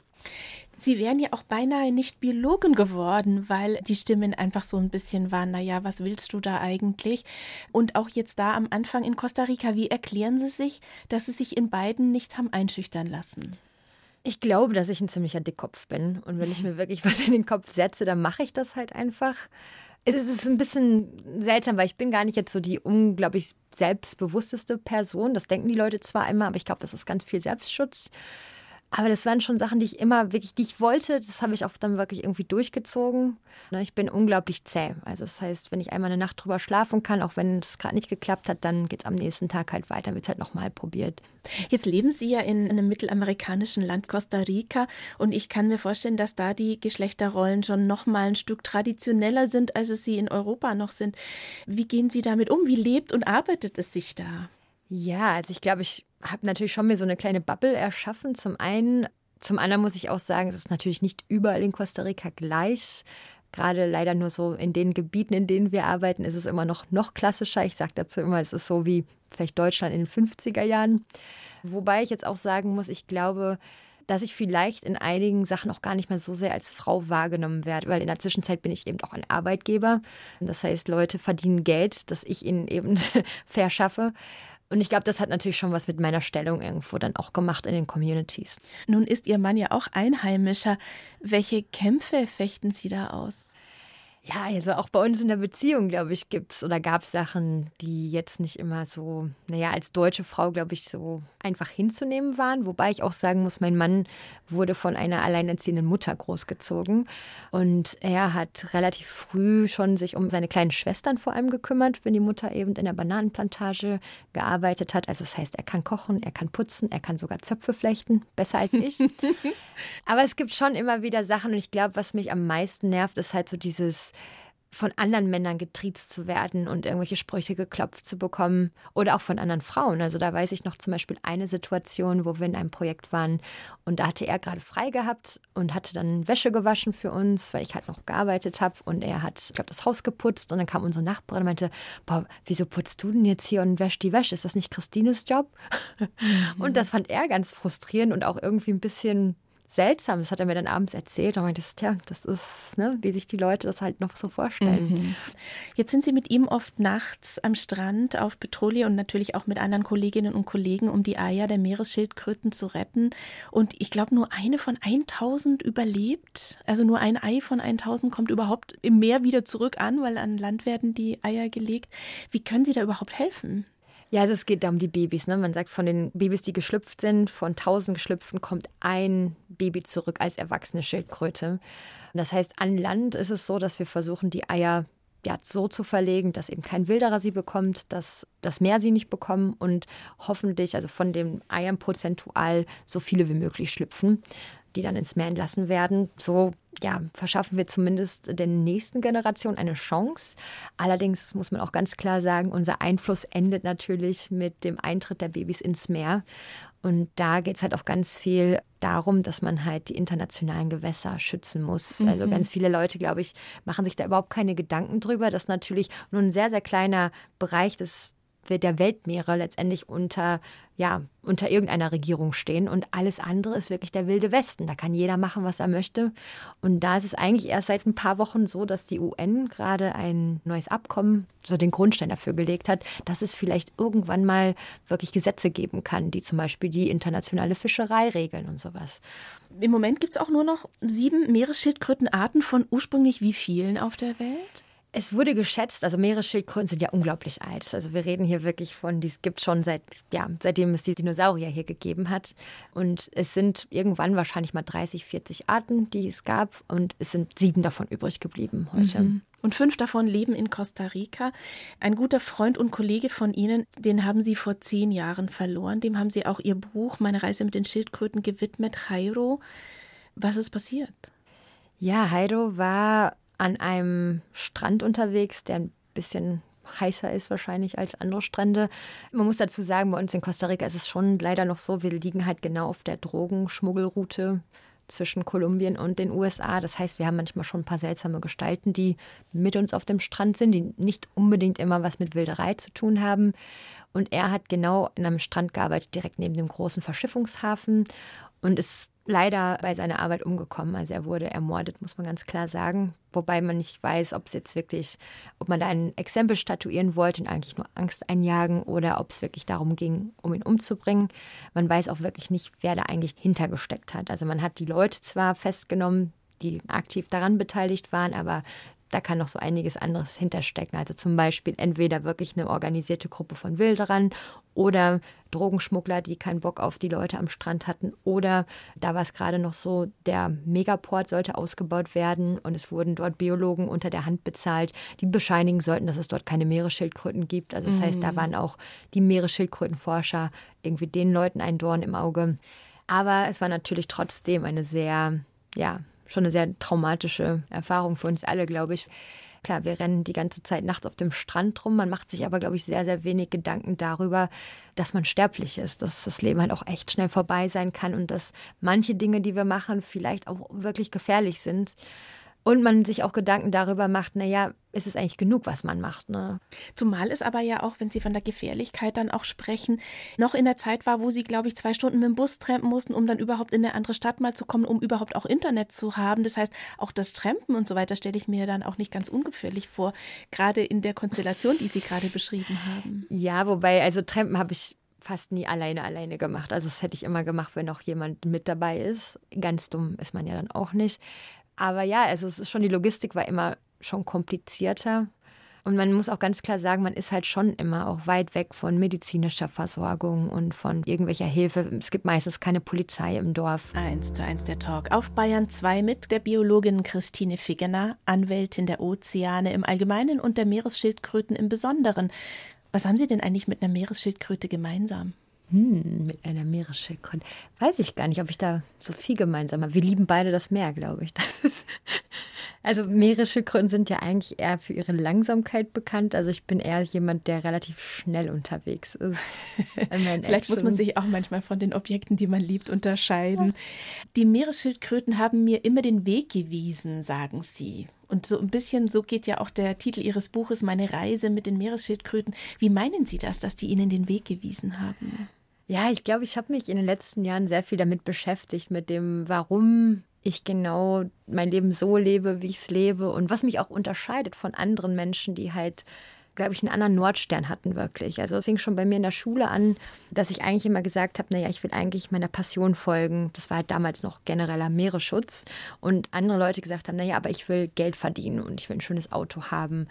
Speaker 1: Sie wären ja auch beinahe nicht Biologin geworden, weil die Stimmen einfach so ein bisschen waren, naja, was willst du da eigentlich? Und auch jetzt da am Anfang in Costa Rica, wie erklären Sie sich, dass Sie sich in beiden nicht haben einschüchtern lassen?
Speaker 2: Ich glaube, dass ich ein ziemlicher Dickkopf bin. Und wenn ich mir wirklich was in den Kopf setze, dann mache ich das halt einfach. Es ist ein bisschen seltsam, weil ich bin gar nicht jetzt so die unglaublich selbstbewussteste Person. Das denken die Leute zwar immer, aber ich glaube, das ist ganz viel Selbstschutz. Aber das waren schon Sachen, die ich immer wirklich, die ich wollte, das habe ich auch dann wirklich irgendwie durchgezogen. Ne, ich bin unglaublich zäh. Also das heißt, wenn ich einmal eine Nacht drüber schlafen kann, auch wenn es gerade nicht geklappt hat, dann geht es am nächsten Tag halt weiter, wird es halt nochmal probiert.
Speaker 1: Jetzt leben Sie ja in einem mittelamerikanischen Land Costa Rica und ich kann mir vorstellen, dass da die Geschlechterrollen schon nochmal ein Stück traditioneller sind, als es sie in Europa noch sind. Wie gehen Sie damit um? Wie lebt und arbeitet es sich da?
Speaker 2: Ja, also ich glaube, ich habe natürlich schon mir so eine kleine Bubble erschaffen. Zum einen, zum anderen muss ich auch sagen, es ist natürlich nicht überall in Costa Rica gleich. Gerade leider nur so in den Gebieten, in denen wir arbeiten, ist es immer noch, noch klassischer. Ich sage dazu immer, es ist so wie vielleicht Deutschland in den 50er Jahren. Wobei ich jetzt auch sagen muss, ich glaube, dass ich vielleicht in einigen Sachen auch gar nicht mehr so sehr als Frau wahrgenommen werde, weil in der Zwischenzeit bin ich eben auch ein Arbeitgeber. Das heißt, Leute verdienen Geld, das ich ihnen eben verschaffe. Und ich glaube, das hat natürlich schon was mit meiner Stellung irgendwo dann auch gemacht in den Communities.
Speaker 1: Nun ist Ihr Mann ja auch Einheimischer. Welche Kämpfe fechten Sie da aus?
Speaker 2: Ja, also auch bei uns in der Beziehung, glaube ich, gibt es oder gab es Sachen, die jetzt nicht immer so, naja, als deutsche Frau, glaube ich, so einfach hinzunehmen waren. Wobei ich auch sagen muss, mein Mann wurde von einer alleinerziehenden Mutter großgezogen. Und er hat relativ früh schon sich um seine kleinen Schwestern vor allem gekümmert, wenn die Mutter eben in der Bananenplantage gearbeitet hat. Also das heißt, er kann kochen, er kann putzen, er kann sogar Zöpfe flechten, besser als ich. Aber es gibt schon immer wieder Sachen und ich glaube, was mich am meisten nervt, ist halt so dieses von anderen Männern getriezt zu werden und irgendwelche Sprüche geklopft zu bekommen oder auch von anderen Frauen. Also da weiß ich noch zum Beispiel eine Situation, wo wir in einem Projekt waren und da hatte er gerade frei gehabt und hatte dann Wäsche gewaschen für uns, weil ich halt noch gearbeitet habe und er hat, ich glaube, das Haus geputzt und dann kam unsere Nachbarin und meinte, boah, wieso putzt du denn jetzt hier und wäschst die Wäsche? Ist das nicht Christines Job? Mhm. Und das fand er ganz frustrierend und auch irgendwie ein bisschen seltsam. Das hat er mir dann abends erzählt. Und meinte, tja, das ist, ne, wie sich die Leute das halt noch so vorstellen. Mhm.
Speaker 1: Jetzt sind Sie mit ihm oft nachts am Strand auf Petrolie und natürlich auch mit anderen Kolleginnen und Kollegen, um die Eier der Meeresschildkröten zu retten. Und ich glaube, nur eine von 1000 überlebt. Also nur ein Ei von 1000 kommt überhaupt im Meer wieder zurück an, weil an Land werden die Eier gelegt. Wie können Sie da überhaupt helfen?
Speaker 2: Ja, also es geht da um die Babys. Ne? Man sagt, von den Babys, die geschlüpft sind, von tausend geschlüpften kommt ein Baby zurück als erwachsene Schildkröte. Das heißt, an Land ist es so, dass wir versuchen, die Eier ja, so zu verlegen, dass eben kein Wilderer sie bekommt, dass das Meer sie nicht bekommen und hoffentlich, also von den Eiern prozentual, so viele wie möglich schlüpfen. Die dann ins Meer entlassen werden. So ja, verschaffen wir zumindest der nächsten Generation eine Chance. Allerdings muss man auch ganz klar sagen, unser Einfluss endet natürlich mit dem Eintritt der Babys ins Meer. Und da geht es halt auch ganz viel darum, dass man halt die internationalen Gewässer schützen muss. Also mhm. Also ganz viele Leute, glaube ich, machen sich da überhaupt keine Gedanken drüber, dass natürlich nur ein sehr, sehr kleiner Bereich des der Weltmeere letztendlich unter, ja, unter irgendeiner Regierung stehen. Und alles andere ist wirklich der wilde Westen. Da kann jeder machen, was er möchte. Und da ist es eigentlich erst seit ein paar Wochen so, dass die UN gerade ein neues Abkommen, so den Grundstein dafür gelegt hat, dass es vielleicht irgendwann mal wirklich Gesetze geben kann, die zum Beispiel die internationale Fischerei regeln und sowas.
Speaker 1: Im Moment gibt es auch nur noch sieben Meeresschildkrötenarten von ursprünglich wie vielen auf der Welt?
Speaker 2: Es wurde geschätzt, also Meeresschildkröten sind ja unglaublich alt. Also wir reden hier wirklich von, die es gibt schon seit, ja, seitdem es die Dinosaurier hier gegeben hat. Und es sind irgendwann wahrscheinlich mal 30, 40 Arten, die es gab. Und es sind sieben davon übrig geblieben heute. Mhm.
Speaker 1: Und fünf davon leben in Costa Rica. Ein guter Freund und Kollege von Ihnen, den haben Sie vor zehn Jahren verloren. Dem haben Sie auch Ihr Buch Meine Reise mit den Schildkröten gewidmet. Jairo, was ist passiert?
Speaker 2: Ja, Jairo war an einem Strand unterwegs, der ein bisschen heißer ist wahrscheinlich als andere Strände. Man muss dazu sagen, bei uns in Costa Rica ist es schon leider noch so, wir liegen halt genau auf der Drogenschmuggelroute zwischen Kolumbien und den USA. Das heißt, wir haben manchmal schon ein paar seltsame Gestalten, die mit uns auf dem Strand sind, die nicht unbedingt immer was mit Wilderei zu tun haben. Und er hat genau an einem Strand gearbeitet, direkt neben dem großen Verschiffungshafen und ist leider bei seiner Arbeit umgekommen. Also er wurde ermordet, muss man ganz klar sagen. Wobei man nicht weiß, ob es jetzt wirklich, ob man da ein Exempel statuieren wollte und eigentlich nur Angst einjagen oder ob es wirklich darum ging, um ihn umzubringen. Man weiß auch wirklich nicht, wer da eigentlich hintergesteckt hat. Also man hat die Leute zwar festgenommen, die aktiv daran beteiligt waren, aber da kann noch so einiges anderes hinterstecken. Also zum Beispiel entweder wirklich eine organisierte Gruppe von Wilderern oder Drogenschmuggler, die keinen Bock auf die Leute am Strand hatten. Oder da war es gerade noch so, der Megaport sollte ausgebaut werden und es wurden dort Biologen unter der Hand bezahlt, die bescheinigen sollten, dass es dort keine Meeresschildkröten gibt. Also das mhm. heißt, da mhm. waren auch die Meeresschildkrötenforscher irgendwie den Leuten ein Dorn im Auge. Aber es war natürlich trotzdem eine sehr, ja, schon eine sehr traumatische Erfahrung für uns alle, glaube ich. Klar, wir rennen die ganze Zeit nachts auf dem Strand rum. Man macht sich aber, glaube ich, sehr, sehr wenig Gedanken darüber, dass man sterblich ist, dass das Leben halt auch echt schnell vorbei sein kann und dass manche Dinge, die wir machen, vielleicht auch wirklich gefährlich sind. Und man sich auch Gedanken darüber macht, naja, ist es eigentlich genug, was man macht. Ne?
Speaker 1: Zumal es aber ja auch, wenn Sie von der Gefährlichkeit dann auch sprechen, noch in der Zeit war, wo Sie, glaube ich, zwei Stunden mit dem Bus trampen mussten, um dann überhaupt in eine andere Stadt mal zu kommen, um überhaupt auch Internet zu haben. Das heißt, auch das Trampen und so weiter stelle ich mir dann auch nicht ganz ungefährlich vor, gerade in der Konstellation, die Sie gerade beschrieben haben.
Speaker 2: Ja, wobei, also Trampen habe ich fast nie alleine alleine gemacht. Also das hätte ich immer gemacht, wenn noch jemand mit dabei ist. Ganz dumm ist man ja dann auch nicht. Aber ja, also es ist schon, die Logistik war immer schon komplizierter. Und man muss auch ganz klar sagen, man ist halt schon immer auch weit weg von medizinischer Versorgung und von irgendwelcher Hilfe. Es gibt meistens keine Polizei im Dorf.
Speaker 1: Eins zu eins der Talk auf Bayern 2 mit der Biologin Christine Figgener, Anwältin der Ozeane im Allgemeinen und der Meeresschildkröten im Besonderen. Was haben Sie denn eigentlich mit einer Meeresschildkröte gemeinsam?
Speaker 2: Hm, mit einer Meeresschildkröte. Weiß ich gar nicht, ob ich da so viel gemeinsam habe. Wir lieben beide das Meer, glaube ich. Das ist also Meeresschildkröten sind ja eigentlich eher für ihre Langsamkeit bekannt. Also ich bin eher jemand, der relativ schnell unterwegs ist.
Speaker 1: Vielleicht Action. muss man sich auch manchmal von den Objekten, die man liebt, unterscheiden. Ja. Die Meeresschildkröten haben mir immer den Weg gewiesen, sagen sie. Und so ein bisschen so geht ja auch der Titel Ihres Buches, Meine Reise mit den Meeresschildkröten. Wie meinen Sie das, dass die Ihnen den Weg gewiesen haben?
Speaker 2: Ja, ich glaube, ich habe mich in den letzten Jahren sehr viel damit beschäftigt, mit dem, warum ich genau mein Leben so lebe, wie ich es lebe und was mich auch unterscheidet von anderen Menschen, die halt, glaube ich, einen anderen Nordstern hatten wirklich. Also es fing schon bei mir in der Schule an, dass ich eigentlich immer gesagt habe, naja, ich will eigentlich meiner Passion folgen. Das war halt damals noch genereller Meeresschutz. Und andere Leute gesagt haben, naja, aber ich will Geld verdienen und ich will ein schönes Auto haben.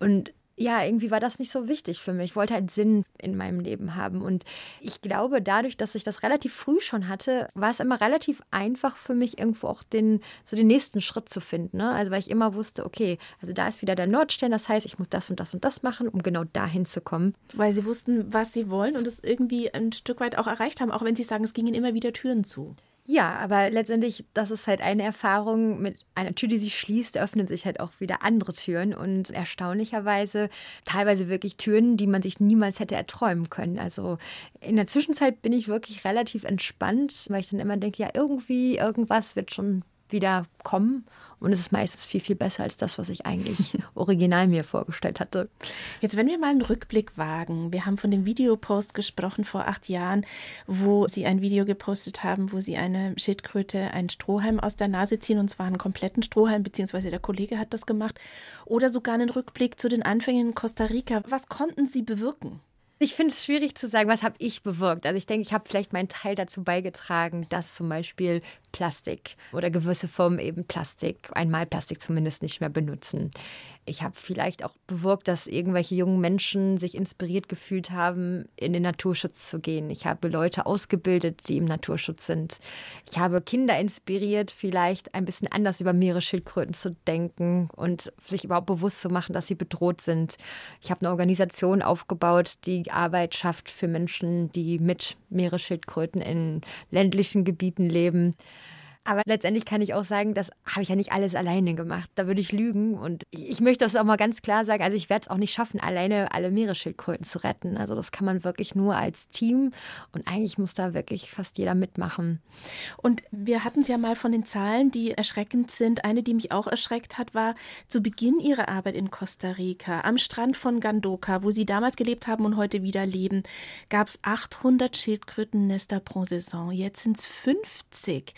Speaker 2: Und ja, irgendwie war das nicht so wichtig für mich. Ich wollte halt Sinn in meinem Leben haben. Und ich glaube, dadurch, dass ich das relativ früh schon hatte, war es immer relativ einfach für mich, irgendwo auch den, so den nächsten Schritt zu finden. Ne? Also, weil ich immer wusste, okay, also da ist wieder der Nordstern, das heißt, ich muss das und das und das machen, um genau dahin zu kommen.
Speaker 1: Weil sie wussten, was sie wollen und es irgendwie ein Stück weit auch erreicht haben, auch wenn sie sagen, es gingen immer wieder Türen zu.
Speaker 2: Ja, aber letztendlich, das ist halt eine Erfahrung. Mit einer Tür, die sich schließt, öffnen sich halt auch wieder andere Türen und erstaunlicherweise teilweise wirklich Türen, die man sich niemals hätte erträumen können. Also in der Zwischenzeit bin ich wirklich relativ entspannt, weil ich dann immer denke, ja, irgendwie, irgendwas wird schon wieder kommen. Und es ist meistens viel, viel besser als das, was ich eigentlich original mir vorgestellt hatte.
Speaker 1: Jetzt, wenn wir mal einen Rückblick wagen. Wir haben von dem Videopost gesprochen vor acht Jahren, wo Sie ein Video gepostet haben, wo Sie eine Schildkröte einen Strohhalm aus der Nase ziehen, und zwar einen kompletten Strohhalm, beziehungsweise der Kollege hat das gemacht. Oder sogar einen Rückblick zu den Anfängen in Costa Rica. Was konnten Sie bewirken?
Speaker 2: Ich finde es schwierig zu sagen, was habe ich bewirkt. Also ich denke, ich habe vielleicht meinen Teil dazu beigetragen, dass zum Beispiel Plastik oder gewisse Formen eben Plastik, einmal Plastik zumindest nicht mehr benutzen. Ich habe vielleicht auch bewirkt, dass irgendwelche jungen Menschen sich inspiriert gefühlt haben, in den Naturschutz zu gehen. Ich habe Leute ausgebildet, die im Naturschutz sind. Ich habe Kinder inspiriert, vielleicht ein bisschen anders über Meeresschildkröten zu denken und sich überhaupt bewusst zu machen, dass sie bedroht sind. Ich habe eine Organisation aufgebaut, die Arbeit schafft für Menschen, die mit Meeresschildkröten in ländlichen Gebieten leben. Aber letztendlich kann ich auch sagen, das habe ich ja nicht alles alleine gemacht. Da würde ich lügen. Und ich, ich möchte das auch mal ganz klar sagen. Also ich werde es auch nicht schaffen, alleine alle Meeresschildkröten zu retten. Also das kann man wirklich nur als Team. Und eigentlich muss da wirklich fast jeder mitmachen.
Speaker 1: Und wir hatten es ja mal von den Zahlen, die erschreckend sind. Eine, die mich auch erschreckt hat, war zu Beginn ihrer Arbeit in Costa Rica, am Strand von Gandoka, wo sie damals gelebt haben und heute wieder leben, gab es 800 Schildkrötennester pro Saison. Jetzt sind es 50.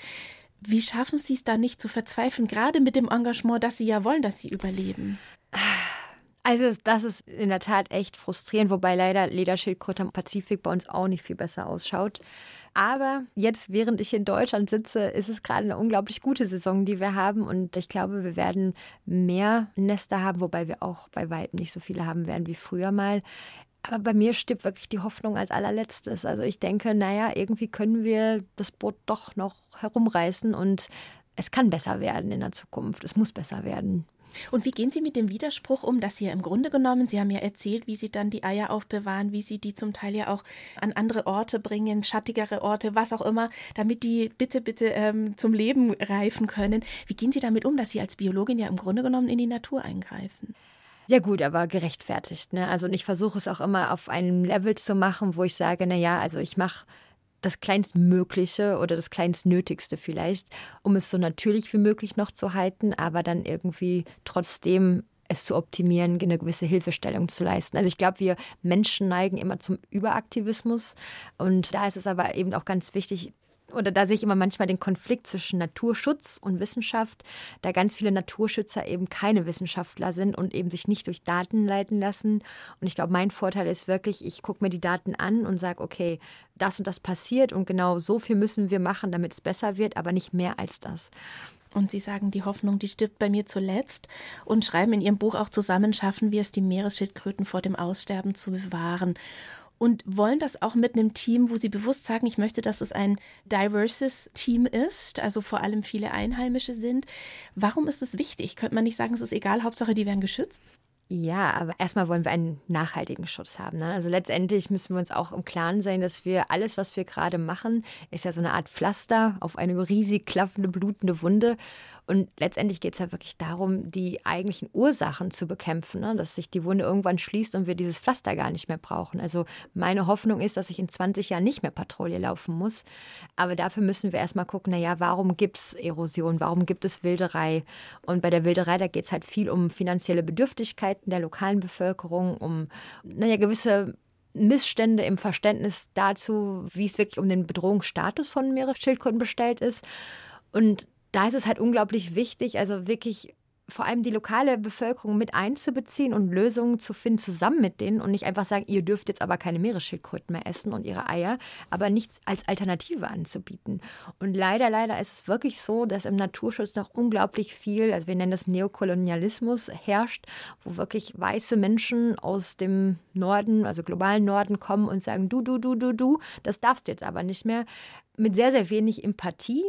Speaker 1: Wie schaffen Sie es da nicht zu verzweifeln, gerade mit dem Engagement, dass Sie ja wollen, dass Sie überleben?
Speaker 2: Also das ist in der Tat echt frustrierend, wobei leider Lederschildkröte am Pazifik bei uns auch nicht viel besser ausschaut. Aber jetzt, während ich in Deutschland sitze, ist es gerade eine unglaublich gute Saison, die wir haben. Und ich glaube, wir werden mehr Nester haben, wobei wir auch bei weitem nicht so viele haben werden wie früher mal. Aber bei mir stirbt wirklich die Hoffnung als allerletztes. Also ich denke, naja, irgendwie können wir das Boot doch noch herumreißen und es kann besser werden in der Zukunft. Es muss besser werden.
Speaker 1: Und wie gehen Sie mit dem Widerspruch um, dass Sie ja im Grunde genommen, Sie haben ja erzählt, wie Sie dann die Eier aufbewahren, wie Sie die zum Teil ja auch an andere Orte bringen, schattigere Orte, was auch immer, damit die bitte, bitte ähm, zum Leben reifen können. Wie gehen Sie damit um, dass Sie als Biologin ja im Grunde genommen in die Natur eingreifen?
Speaker 2: Ja gut, aber gerechtfertigt. Ne? Also ich versuche es auch immer auf einem Level zu machen, wo ich sage, na ja, also ich mache das kleinstmögliche oder das kleinstnötigste vielleicht, um es so natürlich wie möglich noch zu halten, aber dann irgendwie trotzdem es zu optimieren, eine gewisse Hilfestellung zu leisten. Also ich glaube, wir Menschen neigen immer zum Überaktivismus und da ist es aber eben auch ganz wichtig, oder da sehe ich immer manchmal den Konflikt zwischen Naturschutz und Wissenschaft, da ganz viele Naturschützer eben keine Wissenschaftler sind und eben sich nicht durch Daten leiten lassen. Und ich glaube, mein Vorteil ist wirklich, ich gucke mir die Daten an und sage, okay, das und das passiert und genau so viel müssen wir machen, damit es besser wird, aber nicht mehr als das.
Speaker 1: Und Sie sagen, die Hoffnung, die stirbt bei mir zuletzt und schreiben in Ihrem Buch auch zusammen, schaffen wir es, die Meeresschildkröten vor dem Aussterben zu bewahren und wollen das auch mit einem Team, wo sie bewusst sagen, ich möchte, dass es ein diverses Team ist, also vor allem viele Einheimische sind. Warum ist es wichtig? Könnte man nicht sagen, es ist egal, Hauptsache, die werden geschützt?
Speaker 2: Ja, aber erstmal wollen wir einen nachhaltigen Schutz haben. Ne? Also letztendlich müssen wir uns auch im Klaren sein, dass wir alles, was wir gerade machen, ist ja so eine Art Pflaster auf eine riesig klaffende, blutende Wunde. Und letztendlich geht es ja wirklich darum, die eigentlichen Ursachen zu bekämpfen, ne? dass sich die Wunde irgendwann schließt und wir dieses Pflaster gar nicht mehr brauchen. Also meine Hoffnung ist, dass ich in 20 Jahren nicht mehr Patrouille laufen muss. Aber dafür müssen wir erstmal gucken, naja, warum gibt es Erosion, warum gibt es Wilderei? Und bei der Wilderei, da geht es halt viel um finanzielle Bedürftigkeiten der lokalen Bevölkerung, um naja, gewisse Missstände im Verständnis dazu, wie es wirklich um den Bedrohungsstatus von Meeresschildkröten bestellt ist. Und da ist es halt unglaublich wichtig, also wirklich vor allem die lokale Bevölkerung mit einzubeziehen und Lösungen zu finden zusammen mit denen und nicht einfach sagen, ihr dürft jetzt aber keine Meeresschildkröten mehr essen und ihre Eier, aber nichts als Alternative anzubieten. Und leider, leider ist es wirklich so, dass im Naturschutz noch unglaublich viel, also wir nennen das Neokolonialismus, herrscht, wo wirklich weiße Menschen aus dem Norden, also globalen Norden kommen und sagen, du, du, du, du, du, das darfst du jetzt aber nicht mehr, mit sehr, sehr wenig Empathie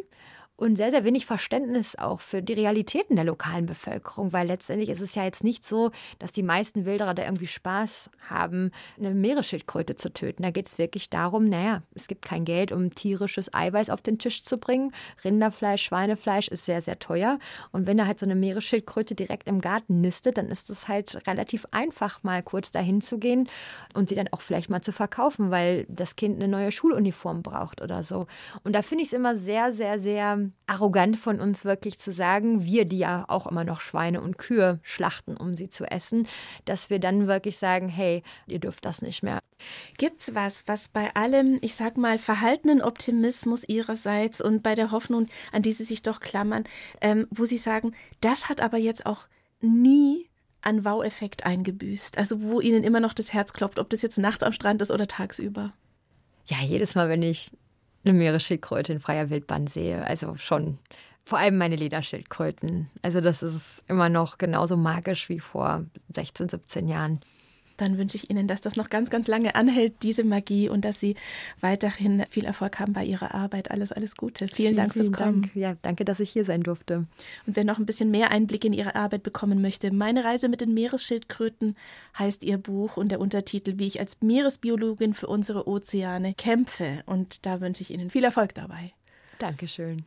Speaker 2: und sehr, sehr wenig Verständnis auch für die Realitäten der lokalen Bevölkerung, weil letztendlich ist es ja jetzt nicht so, dass die meisten Wilderer da irgendwie Spaß haben, eine Meeresschildkröte zu töten. Da geht es wirklich darum, naja, es gibt kein Geld, um tierisches Eiweiß auf den Tisch zu bringen. Rinderfleisch, Schweinefleisch ist sehr, sehr teuer. Und wenn da halt so eine Meeresschildkröte direkt im Garten nistet, dann ist es halt relativ einfach, mal kurz dahin zu gehen und sie dann auch vielleicht mal zu verkaufen, weil das Kind eine neue Schuluniform braucht oder so. Und da finde ich es immer sehr, sehr, sehr arrogant von uns wirklich zu sagen, wir, die ja auch immer noch Schweine und Kühe schlachten, um sie zu essen, dass wir dann wirklich sagen, hey, ihr dürft das nicht mehr.
Speaker 1: Gibt's was, was bei allem, ich sag mal, verhaltenen Optimismus ihrerseits und bei der Hoffnung, an die Sie sich doch klammern, ähm, wo Sie sagen, das hat aber jetzt auch nie an Wow-Effekt eingebüßt? Also wo Ihnen immer noch das Herz klopft, ob das jetzt nachts am Strand ist oder tagsüber?
Speaker 2: Ja, jedes Mal, wenn ich eine Meeresschildkröte in freier Wildbahn sehe. Also schon vor allem meine Lederschildkröten. Also das ist immer noch genauso magisch wie vor 16, 17 Jahren.
Speaker 1: Dann wünsche ich Ihnen, dass das noch ganz, ganz lange anhält, diese Magie, und dass Sie weiterhin viel Erfolg haben bei Ihrer Arbeit. Alles, alles Gute. Vielen, vielen Dank fürs Kommen. Dank.
Speaker 2: Ja, danke, dass ich hier sein durfte.
Speaker 1: Und wer noch ein bisschen mehr Einblick in Ihre Arbeit bekommen möchte, Meine Reise mit den Meeresschildkröten heißt Ihr Buch und der Untertitel, wie ich als Meeresbiologin für unsere Ozeane kämpfe. Und da wünsche ich Ihnen viel Erfolg dabei.
Speaker 2: Dankeschön.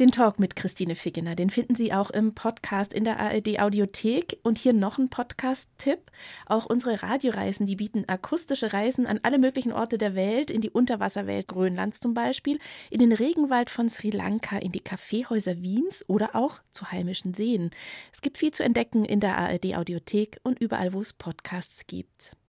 Speaker 1: Den Talk mit Christine Figgener, den finden Sie auch im Podcast in der ARD Audiothek. Und hier noch ein Podcast-Tipp. Auch unsere Radioreisen, die bieten akustische Reisen an alle möglichen Orte der Welt, in die Unterwasserwelt Grönlands zum Beispiel, in den Regenwald von Sri Lanka, in die Kaffeehäuser Wiens oder auch zu heimischen Seen. Es gibt viel zu entdecken in der ARD Audiothek und überall, wo es Podcasts gibt.